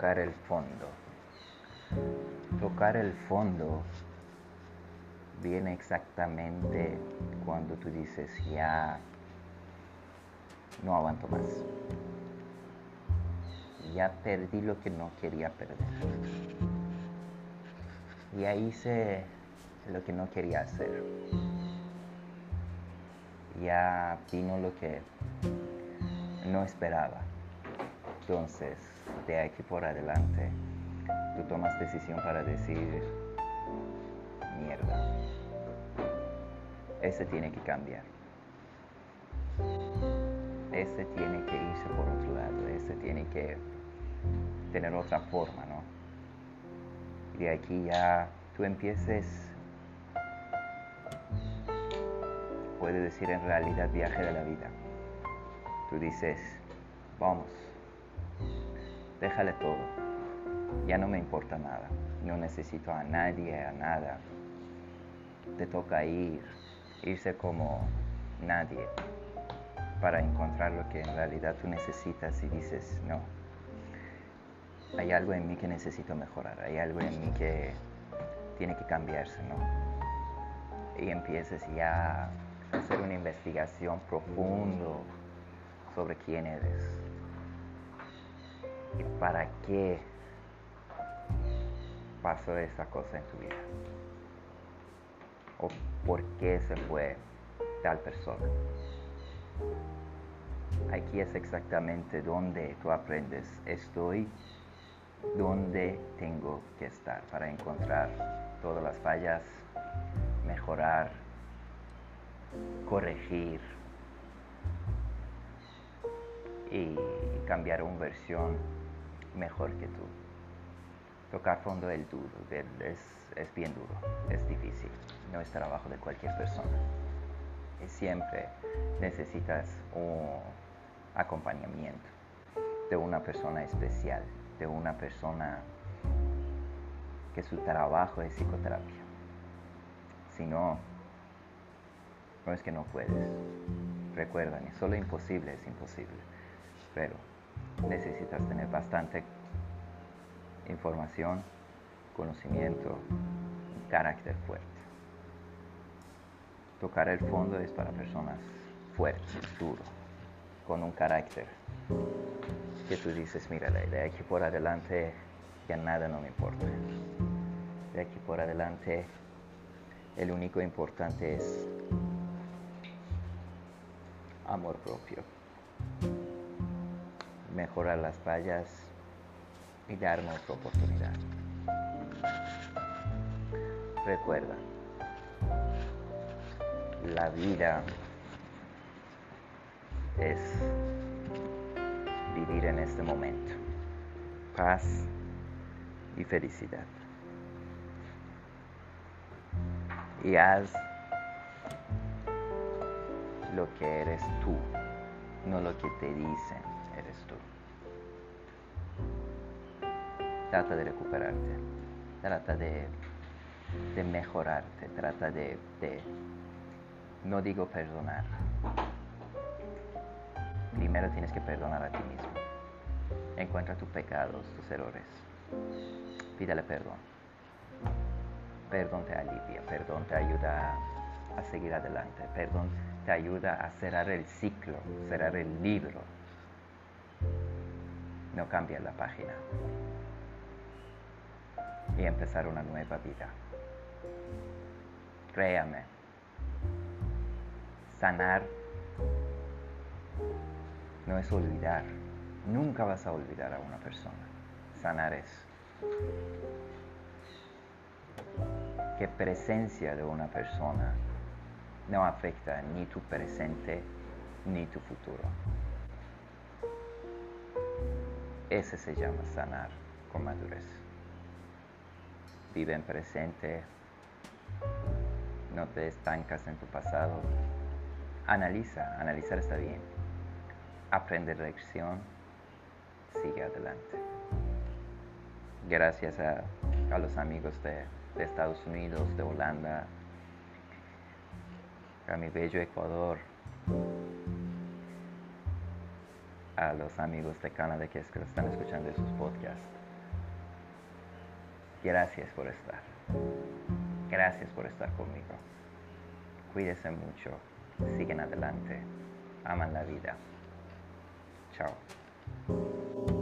tocar el fondo. Tocar el fondo viene exactamente cuando tú dices ya no aguanto más. Ya perdí lo que no quería perder. Ya hice lo que no quería hacer. Ya vino lo que no esperaba. Entonces, de aquí por adelante, tú tomas decisión para decir, mierda, ese tiene que cambiar. Ese tiene que irse por otro lado, ese tiene que tener otra forma, ¿no? Y de aquí ya tú empieces, puede decir en realidad viaje de la vida. Tú dices, vamos, déjale todo, ya no me importa nada, no necesito a nadie, a nada. Te toca ir, irse como nadie para encontrar lo que en realidad tú necesitas y dices, no, hay algo en mí que necesito mejorar, hay algo en mí que tiene que cambiarse, ¿no? Y empieces ya a hacer una investigación profundo sobre quién eres para qué pasó esa cosa en tu vida o por qué se fue tal persona. Aquí es exactamente donde tú aprendes, estoy donde tengo que estar para encontrar todas las fallas, mejorar, corregir y cambiar una versión mejor que tú. Tocar fondo es duro, es, es bien duro, es difícil, no es trabajo de cualquier persona. Y siempre necesitas un acompañamiento de una persona especial, de una persona que su trabajo es psicoterapia. Si no, no es que no puedes. Recuerda, ni solo imposible es imposible, pero necesitas tener bastante información, conocimiento, carácter fuerte. Tocar el fondo es para personas fuertes, duros, con un carácter que tú dices, mira, de aquí por adelante ya nada no me importa. De aquí por adelante el único importante es amor propio. Mejorar las fallas y otra oportunidad. Recuerda, la vida es vivir en este momento. Paz y felicidad. Y haz lo que eres tú, no lo que te dicen eres tú. Trata de recuperarte, trata de, de mejorarte, trata de, de, no digo perdonar, primero tienes que perdonar a ti mismo. Encuentra tus pecados, tus errores. Pídale perdón. Perdón te alivia, perdón te ayuda a seguir adelante, perdón te ayuda a cerrar el ciclo, cerrar el libro. No cambia la página y empezar una nueva vida. Créame, sanar no es olvidar. Nunca vas a olvidar a una persona. Sanar es que presencia de una persona no afecta ni tu presente ni tu futuro. Ese se llama sanar con madurez. Vive en presente, no te estancas en tu pasado. Analiza, analizar está bien aprende lección, sigue adelante. Gracias a, los amigos de, Estados Unidos, de Holanda, a mi bello Ecuador, a los amigos de Canadá que están escuchando sus podcasts. Gracias por estar. Gracias por estar conmigo. Cuídense mucho. Siguen adelante. Aman la vida. Chao.